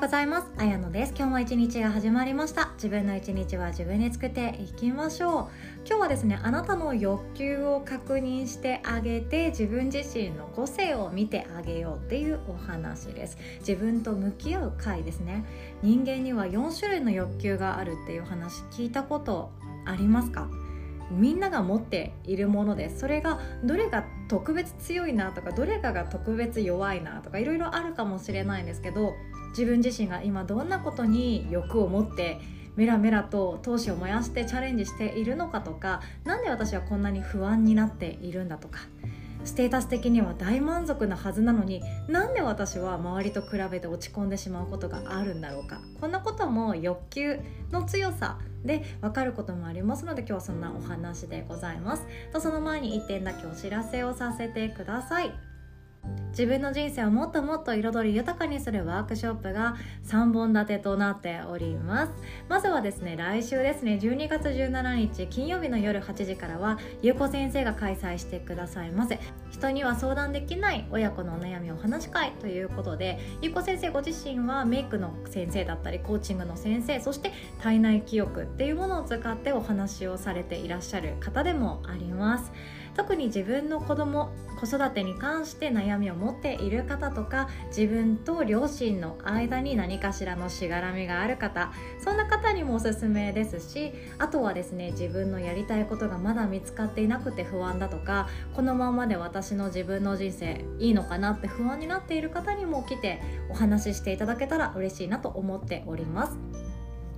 うございます。あやのです。今日も一日が始まりました。自分の一日は自分で作っていきましょう。今日はですねあなたの欲求を確認してあげて自分自身の個性を見てあげようっていうお話です。自分と向き合う回ですね。人間には4種類の欲求があるっていう話聞いたことありますか？みんなが持っているものです。それがどれが特別強いなとかどれかが特別弱いなとかいろいろあるかもしれないんですけど自分自身が今どんなことに欲を持ってメラメラと闘志を燃やしてチャレンジしているのかとか何で私はこんなに不安になっているんだとか。ステータス的には大満足なはずなのになんで私は周りと比べて落ち込んでしまうことがあるんだろうか。こんなことも欲求の強さで分かることもありますので今日はそんなお話でございます。とその前に1点だけお知らせをさせてください。自分の人生をもっともっと彩り豊かにするワークショップが3本立てとなっております。まずはですね来週ですね12月17日金曜日の夜8時からはゆうこ先生が開催してくださいませ人には相談できない親子のお悩みを話し会ということでゆうこ先生ご自身はメイクの先生だったりコーチングの先生そして体内記憶っていうものを使ってお話をされていらっしゃる方でもあります。特に自分の子供子育てに関して悩みを持っている方とか自分と両親の間に何かしらのしがらみがある方そんな方にもおすすめですしあとはですね自分のやりたいことがまだ見つかっていなくて不安だとかこのままで私の自分の人生いいのかなって不安になっている方にも来てお話ししていただけたら嬉しいなと思っております。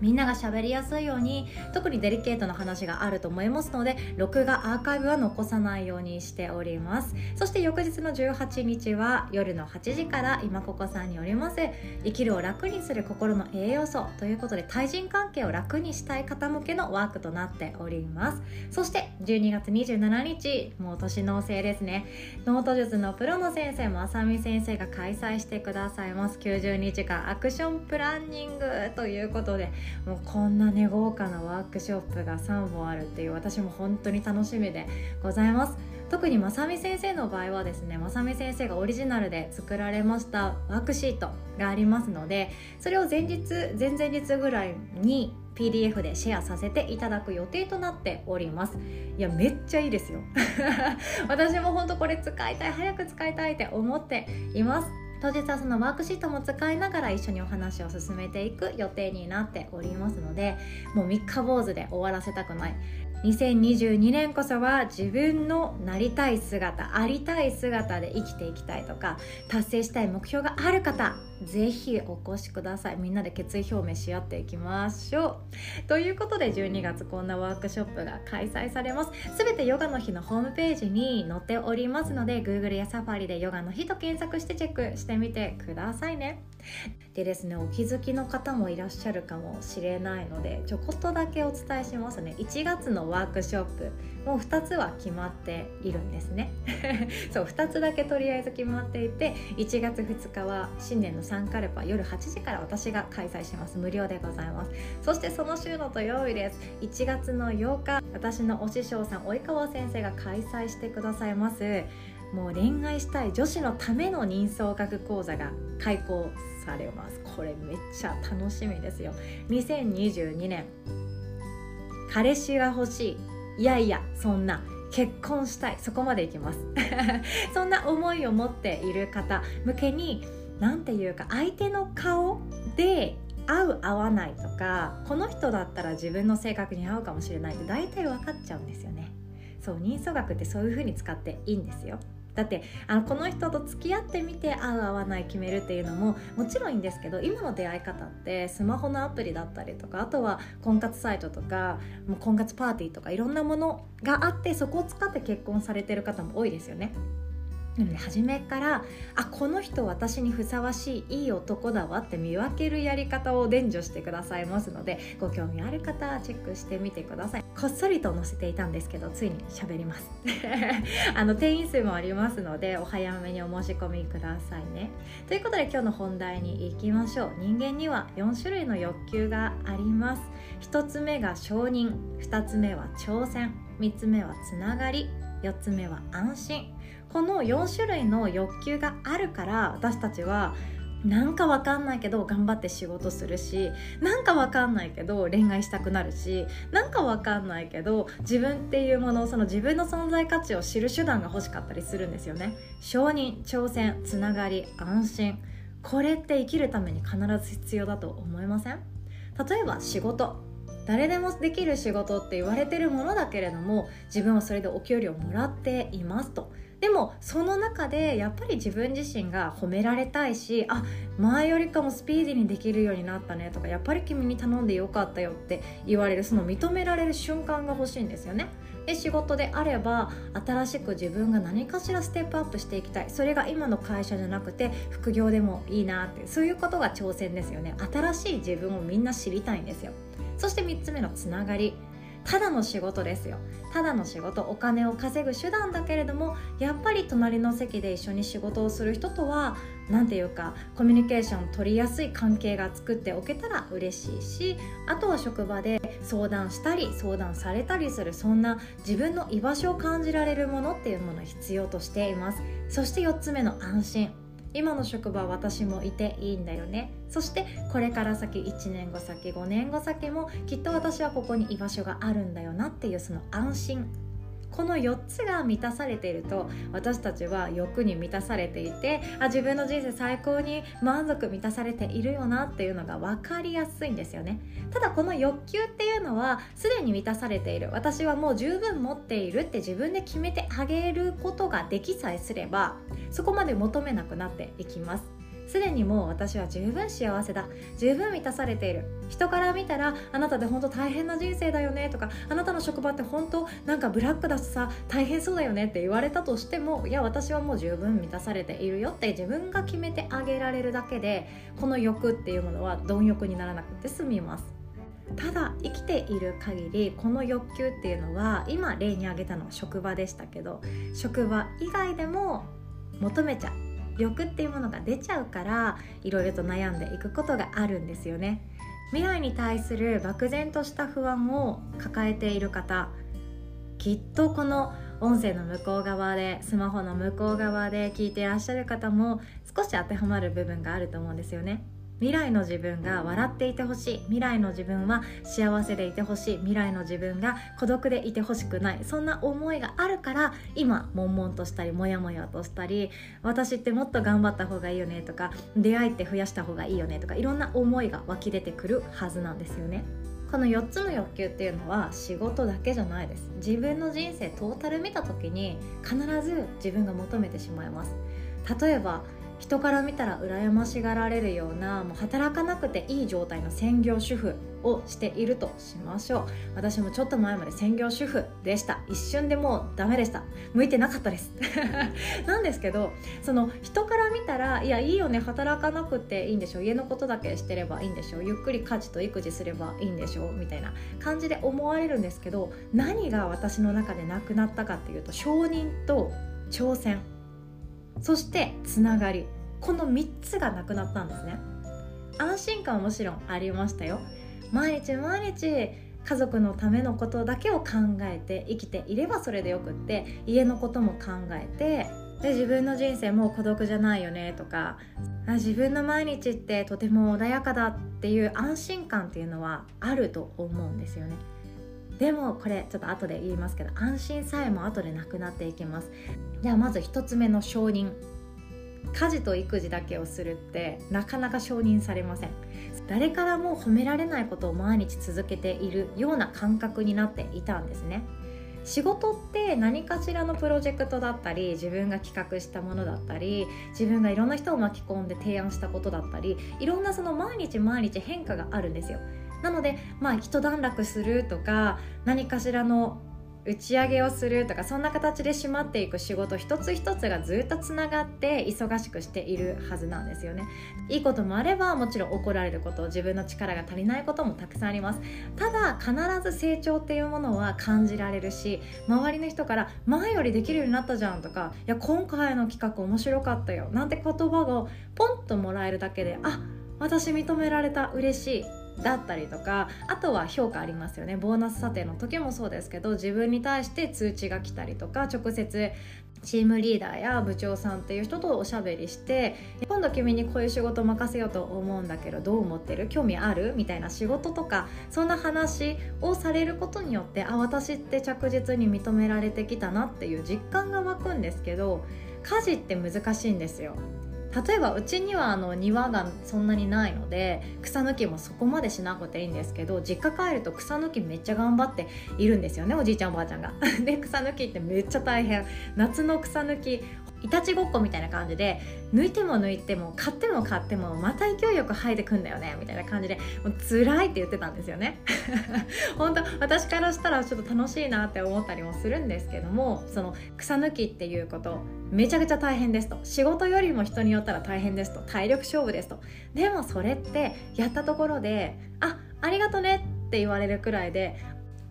みんなが喋りやすいように特にデリケートな話があると思いますので録画アーカイブは残さないようにしております。そして翌日の18日は夜の8時から今ここさんによります。生きるを楽にする心の栄養素ということで対人関係を楽にしたい方向けのワークとなっております。そして12月27日もう年の瀬ですね。ノート術のプロの先生まさみ先生が開催してくださいます。90日間アクションプランニングということでもうこんなね豪華なワークショップが3本あるっていう私も本当に楽しみでございます。特にまさみ先生の場合はですねまさみ先生がオリジナルで作られましたワークシートがありますのでそれを前日前々日ぐらいに PDF でシェアさせていただく予定となっております。いやめっちゃいいですよ。私も本当これ使いたい早く使いたいって思っています。当日はそのワークシートも使いながら一緒にお話を進めていく予定になっておりますのでもう三日坊主で終わらせたくない。2022年こそは自分のなりたい姿ありたい姿で生きていきたいとか達成したい目標がある方ぜひお越しください。みんなで決意表明し合っていきましょう。ということで12月こんなワークショップが開催されます。すべてヨガの日のホームページに載っておりますので Google や Safari でヨガの日と検索してチェックしてみてくださいね。でですねお気づきの方もいらっしゃるかもしれないのでちょこっとだけお伝えしますね。1月のワークショップもう2つは決まっているんですね。そう2つだけとりあえず決まっていて1月2日は新年のサンカルパ夜8時から私が開催します。無料でございます。そしてその週の土曜日です。1月の8日私のお師匠さん及川先生が開催してくださいます。もう恋愛したい女子のための人相学講座が開講されます。これめっちゃ楽しみですよ。2022年彼氏が欲しい。いやいやそんな結婚したい。そこまでいきます。そんな思いを持っている方向けに何て言うか相手の顔で合う合わないとかこの人だったら自分の性格に合うかもしれないって大体分かっちゃうんですよね。そう人相学ってそういう風に使っていいんですよ。だってあのこの人と付き合ってみて合う合わない決めるっていうのももちろんいいんですけど今の出会い方ってスマホのアプリだったりとかあとは婚活サイトとかもう婚活パーティーとかいろんなものがあってそこを使って結婚されてる方も多いですよね。なので初めからあこの人私にふさわしいいい男だわって見分けるやり方を伝授してくださいますのでご興味ある方チェックしてみてください。こっそりと載せていたんですけどついに喋ります。あの定員数もありますのでお早めにお申し込みくださいね。ということで今日の本題に行きましょう。人間には4種類の欲求があります。1つ目が承認。2つ目は挑戦。3つ目はつながり。4つ目は安心。この4種類の欲求があるから私たちはなんかわかんないけど頑張って仕事するしなんかわかんないけど恋愛したくなるしなんかわかんないけど自分っていうものその自分の存在価値を知る手段が欲しかったりするんですよね。承認挑戦つながり安心。これって生きるために必ず必要だと思いません？例えば仕事。誰でもできる仕事って言われてるものだけれども自分はそれでお給料もらっていますと。でもその中でやっぱり自分自身が褒められたいしあ前よりかもスピーディーにできるようになったねとかやっぱり君に頼んでよかったよって言われるその認められる瞬間が欲しいんですよね。で仕事であれば新しく自分が何かしらステップアップしていきたい。それが今の会社じゃなくて副業でもいいなってそういうことが挑戦ですよね。新しい自分をみんな知りたいんですよ。そして3つ目のつながり。ただの仕事ですよ。ただの仕事お金を稼ぐ手段だけれどもやっぱり隣の席で一緒に仕事をする人とは何ていうかコミュニケーション取りやすい関係が作っておけたら嬉しいしあとは職場で相談したり相談されたりするそんな自分の居場所を感じられるものっていうものを必要としています。そして4つ目の安心。今の職場私もいていいんだよね。そしてこれから先1年後先5年後先もきっと私はここに居場所があるんだよなっていうその安心この4つが満たされていると私たちは欲に満たされていてあ自分の人生最高に満足満たされているよなっていうのが分かりやすいんですよね。ただこの欲求っていうのはすでに満たされている。私はもう十分持っているって自分で決めてあげることができさえすればそこまで求めなくなっていきます。すでにもう私は十分幸せだ。十分満たされている。人から見たらあなたで本当大変な人生だよねとかあなたの職場って本当なんかブラックだしさ大変そうだよねって言われたとしてもいや私はもう十分満たされているよって自分が決めてあげられるだけでこの欲っていうものは貪欲にならなくて済みます。ただ生きている限りこの欲求っていうのは今例に挙げたのは職場でしたけど職場以外でも求めちゃう。欲っていうものが出ちゃうからいろいろと悩んでいくことがあるんですよね。未来に対する漠然とした不安を抱えている方きっとこの音声の向こう側でスマホの向こう側で聞いていらっしゃる方も少し当てはまる部分があると思うんですよね。未来の自分が笑っていてほしい。未来の自分は幸せでいてほしい。未来の自分が孤独でいてほしくない。そんな思いがあるから今悶々としたりモヤモヤとしたり私ってもっと頑張った方がいいよねとか出会いって増やした方がいいよねとかいろんな思いが湧き出てくるはずなんですよね。この4つの欲求っていうのは仕事だけじゃないです。自分の人生トータル見た時に必ず自分が求めてしまいます。例えば人から見たら羨ましがられるようなもう働かなくていい状態の専業主婦をしているとしましょう。私もちょっと前まで専業主婦でした。一瞬でもうダメでした。向いてなかったです。なんですけどその人から見たらいやいいよね。働かなくていいんでしょ家のことだけしてればいいんでしょゆっくり家事と育児すればいいんでしょみたいな感じで思われるんですけど何が私の中でなくなったかっていうと承認と挑戦。そしてつながり。この3つがなくなったんですね。安心感はもちろんありましたよ。毎日毎日家族のためのことだけを考えて生きていればそれでよくって家のことも考えてで自分の人生もう孤独じゃないよねとか自分の毎日ってとても穏やかだっていう安心感っていうのはあると思うんですよね。でもこれちょっと後で言いますけど安心さえも後でなくなっていきます。ではまず1つ目の承認。家事と育児だけをするってなかなか承認されません。誰からも褒められないことを毎日続けているような感覚になっていたんですね。仕事って何かしらのプロジェクトだったり自分が企画したものだったり自分がいろんな人を巻き込んで提案したことだったりいろんなその毎日毎日変化があるんですよ。なのでまあ一段落するとか何かしらの打ち上げをするとかそんな形で締まっていく仕事一つ一つがずっとつながって忙しくしているはずなんですよね。いいこともあればもちろん怒られること自分の力が足りないこともたくさんあります。ただ必ず成長っていうものは感じられるし周りの人から前よりできるようになったじゃんとかいや今回の企画面白かったよなんて言葉がポンともらえるだけであ私認められた嬉しい。だったりとかあとは評価ありますよね。ボーナス査定の時もそうですけど自分に対して通知が来たりとか直接チームリーダーや部長さんっていう人とおしゃべりして今度君にこういう仕事任せようと思うんだけどどう思ってる？興味ある？みたいな仕事とかそんな話をされることによってあ私って着実に認められてきたなっていう実感が湧くんですけど家事って難しいんですよ。例えばうちにはあの庭がそんなにないので草抜きもそこまでしなくていいんですけど実家帰ると草抜きめっちゃ頑張っているんですよねおじいちゃんおばあちゃんが。で草抜きってめっちゃ大変夏の草抜きいたちごっこみたいな感じで抜いても抜いても買っても買ってもまた勢いよく生えてくんだよねみたいな感じでもう辛いって言ってたんですよね。本当私からしたらちょっと楽しいなって思ったりもするんですけどもその草抜きっていうことめちゃくちゃ大変ですと。仕事よりも人によったら大変ですと。体力勝負ですと。でもそれってやったところであありがとねって言われるくらいで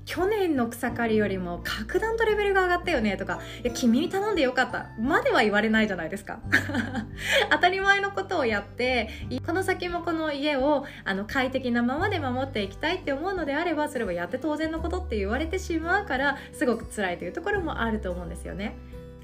去年の草刈りよりも格段とレベルが上がったよねとかいや君に頼んでよかったまでは言われないじゃないですか 当たり前のことをやってこの先もこの家をあの快適なままで守っていきたいって思うのであればそれはやって当然のことって言われてしまうからすごく辛いというところもあると思うんですよね。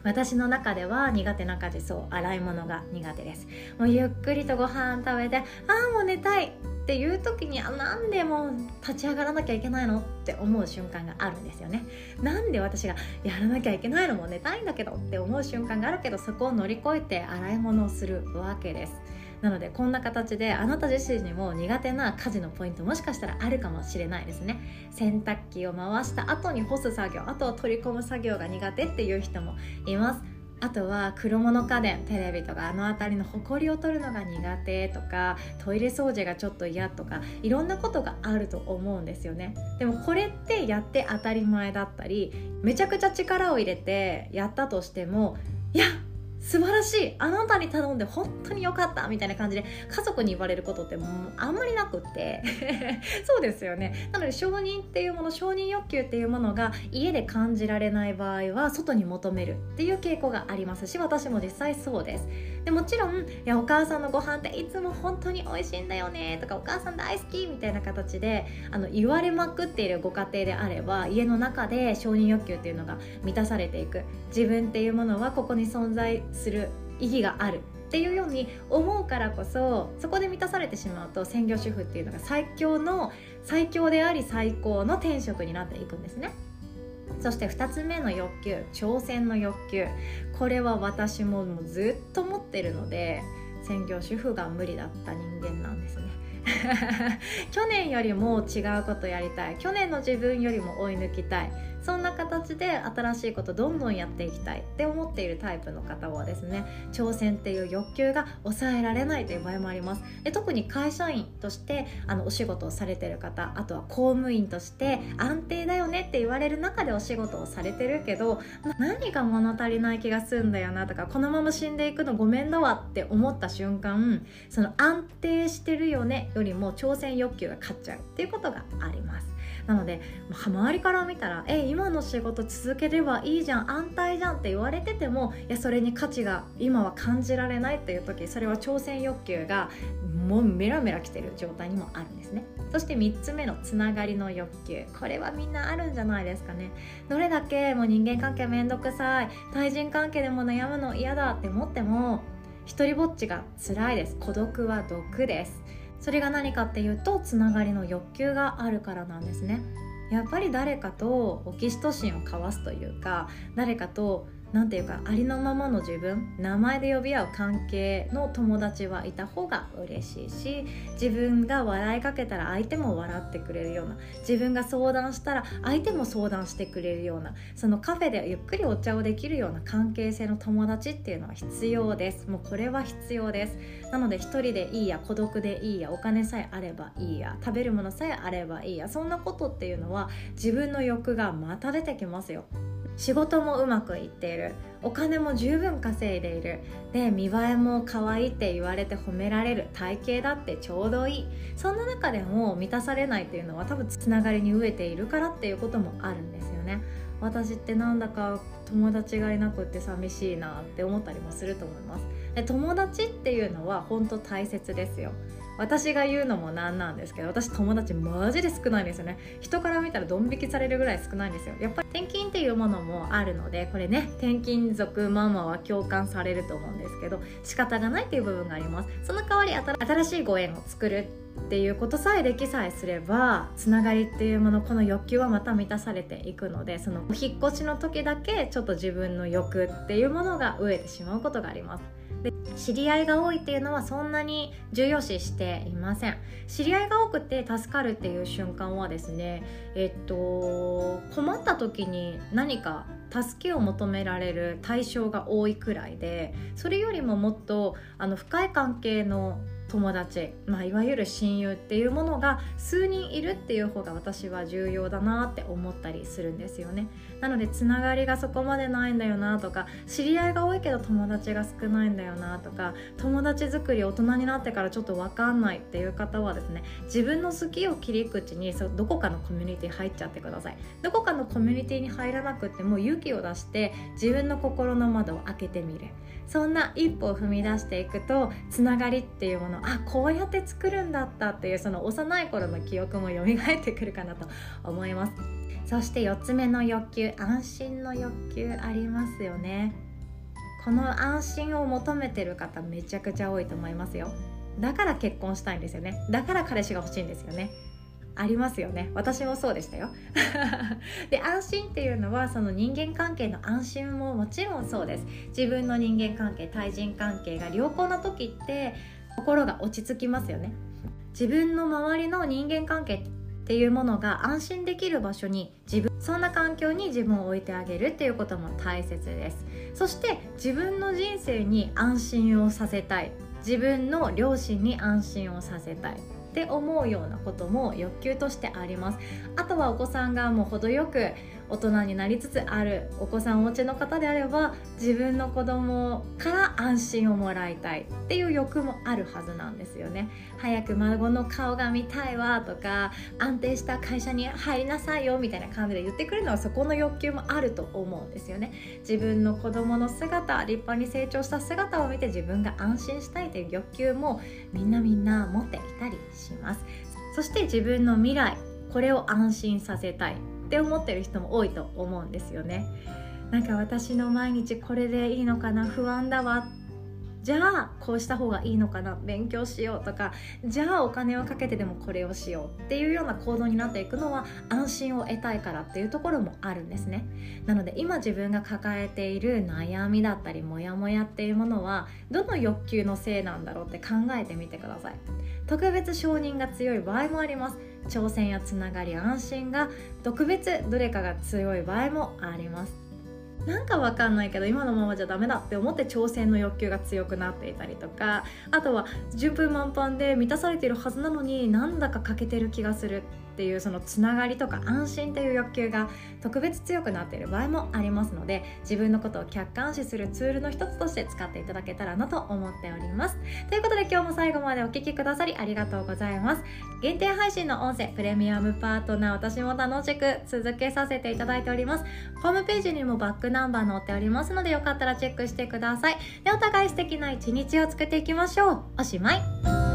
私の中では苦手な家事そう洗い物が苦手ですもうゆっくりとご飯食べてああもう寝たいっていう時にあなんでもう立ち上がらなきゃいけないのって思う瞬間があるんですよね。なんで私がやらなきゃいけないのも寝たいんだけどって思う瞬間があるけどそこを乗り越えて洗い物をするわけです。なのでこんな形であなた自身にも苦手な家事のポイントもしかしたらあるかもしれないですね。洗濯機を回した後に干す作業あとは取り込む作業が苦手っていう人もいます。あとは黒物家電テレビとかあの辺りの埃りを取るのが苦手とかトイレ掃除がちょっと嫌とかいろんなことがあると思うんですよね。でもこれってやって当たり前だったりめちゃくちゃ力を入れてやったとしてもいや素晴らしい。あなたに頼んで本当に良かったみたいな感じで家族に言われることってもうあんまりなくって。そうですよね。なので承認っていうもの承認欲求っていうものが家で感じられない場合は外に求めるっていう傾向がありますし私も実際そうです。でもちろんいやお母さんのご飯っていつも本当に美味しいんだよねとかお母さん大好きみたいな形であの言われまくっているご家庭であれば家の中で承認欲求っていうのが満たされていく。自分っていうものはここに存在する意義があるっていうように思うからこそそこで満たされてしまうと専業主婦っていうのが最強の最強であり最高の転職になっていくんですね。そして2つ目の欲求挑戦の欲求。これは私ももうずっと持ってるので専業主婦が無理だった人間なんですね。去年よりも違うことやりたい。去年の自分よりも追い抜きたい。そんな形で新しいことどんどんやっていきたいって思っているタイプの方はですね挑戦っていう欲求が抑えられないという場合もあります。で特に会社員としてあのお仕事をされてる方あとは公務員として安定だよねって言われる中でお仕事をされてるけど何か物足りない気がするんだよなとかこのまま死んでいくのごめんだわって思った瞬間その安定してるよねよりも挑戦欲求が勝っちゃうっていうことがあります。なので周りから見たら「え今の仕事続ければいいじゃん安泰じゃん」って言われててもいやそれに価値が今は感じられないっていう時それは挑戦欲求がもうメラメラきてる状態にもあるんですね。そして3つ目のつながりの欲求。これはみんなあるんじゃないですかね。どれだけもう人間関係めんどくさい対人関係でも悩むの嫌だって思っても一人ぼっちが辛いです。孤独は毒です。それが何かっていうとつながりの欲求があるからなんですね。やっぱり誰かとオキシトシンを交わすというか誰かと何ていうかありのままの自分名前で呼び合う関係の友達はいた方が嬉しいし自分が笑いかけたら相手も笑ってくれるような自分が相談したら相手も相談してくれるようなそのカフェでゆっくりお茶をできるような関係性の友達っていうのは必要です。もうこれは必要です。なので一人でいいや孤独でいいやお金さえあればいいや食べるものさえあればいいやそんなことっていうのは自分の欲がまた出てきますよ。仕事もうまくいっている。お金も十分稼いでいる。で見栄えも可愛いって言われて褒められる。体型だってちょうどいい。そんな中でも満たされないっていうのは多分つながりに飢えているからっていうこともあるんですよね。私ってなんだか友達がいなくって寂しいなって思ったりもすると思います。で友達っていうのは本当大切ですよ。私が言うのもなんなんですけど私友達マジで少ないんですよね。人から見たらドン引きされるぐらい少ないんですよ。やっぱり転勤っていうものもあるのでこれね転勤族ママは共感されると思うんですけど仕方がないっていう部分があります。その代わり新しいご縁を作るっていうことさえできさえすればつながりっていうものこの欲求はまた満たされていくのでそのお引っ越しの時だけちょっと自分の欲っていうものが飢えてしまうことがあります。で知り合いが多いっていうのはそんなに重要視していません。知り合いが多くて助かるっていう瞬間はですねえっと困った時に何か助けを求められる対象が多いくらいでそれよりももっとあの深い関係の友達、まあ、いわゆる親友っていうものが数人いるっていう方が私は重要だなって思ったりするんですよね。なのでつながりがそこまでないんだよなとか知り合いが多いけど友達が少ないんだよなとか友達作り大人になってからちょっと分かんないっていう方はですね自分の好きを切り口にそどこかのコミュニティ入っちゃってください。どこかのコミュニティに入らなくても勇気を出して自分の心の窓を開けてみる。そんな一歩を踏み出していくとつながりっていうものあこうやって作るんだったっていうその幼い頃の記憶も蘇ってくるかなと思います。そして4つ目の欲求安心の欲求ありますよね。この安心を求めてる方めちゃくちゃ多いと思いますよ。だから結婚したいんですよね。だから彼氏が欲しいんですよね。ありますよね。私もそうでしたよ。で安心っていうのはその人間関係の安心ももちろんそうです。自分の人間関係対人関係が良好な時って心が落ち着きますよね。自分の周りの人間関係っていうものが安心できる場所に自分そんな環境に自分を置いてあげるっていうことも大切です。そして自分の人生に安心をさせたい。自分の両親に安心をさせたい。って思うようなことも欲求としてあります。あとはお子さんがもう程よく大人になりつつあるお子さんお持ちの方であれば自分の子供から安心をもらいたいっていう欲もあるはずなんですよね早く孫の顔が見たいわとか安定した会社に入りなさいよみたいな感じで言ってくるのはそこの欲求もあると思うんですよね。自分の子供の姿立派に成長した姿を見て自分が安心したいという欲求もみんなみんな持っていたりします。そして自分の未来これを安心させたい。って思ってる人も多いと思うんですよね。なんか私の毎日これでいいのかな不安だわ。じゃあこうした方がいいのかな勉強しようとか。じゃあお金をかけてでもこれをしようっていうような行動になっていくのは安心を得たいからっていうところもあるんですね。なので今自分が抱えている悩みだったりモヤモヤっていうものはどの欲求のせいなんだろうって考えてみてください。特別承認が強い場合もあります。挑戦やつながり安心が特別どれかが強い場合もあります。なんかわかんないけど今のままじゃダメだって思って挑戦の欲求が強くなっていたりとかあとは順風満帆で満たされているはずなのになんだか欠けてる気がする。っていうそのつながりとか安心という欲求が特別強くなっている場合もありますので自分のことを客観視するツールの一つとして使っていただけたらなと思っております。ということで今日も最後までお聴きくださりありがとうございます。限定配信の音声プレミアムパートナー私も楽しく続けさせていただいております。ホームページにもバックナンバー載っておりますのでよかったらチェックしてください。でお互い素敵な一日を作っていきましょう。おしまい。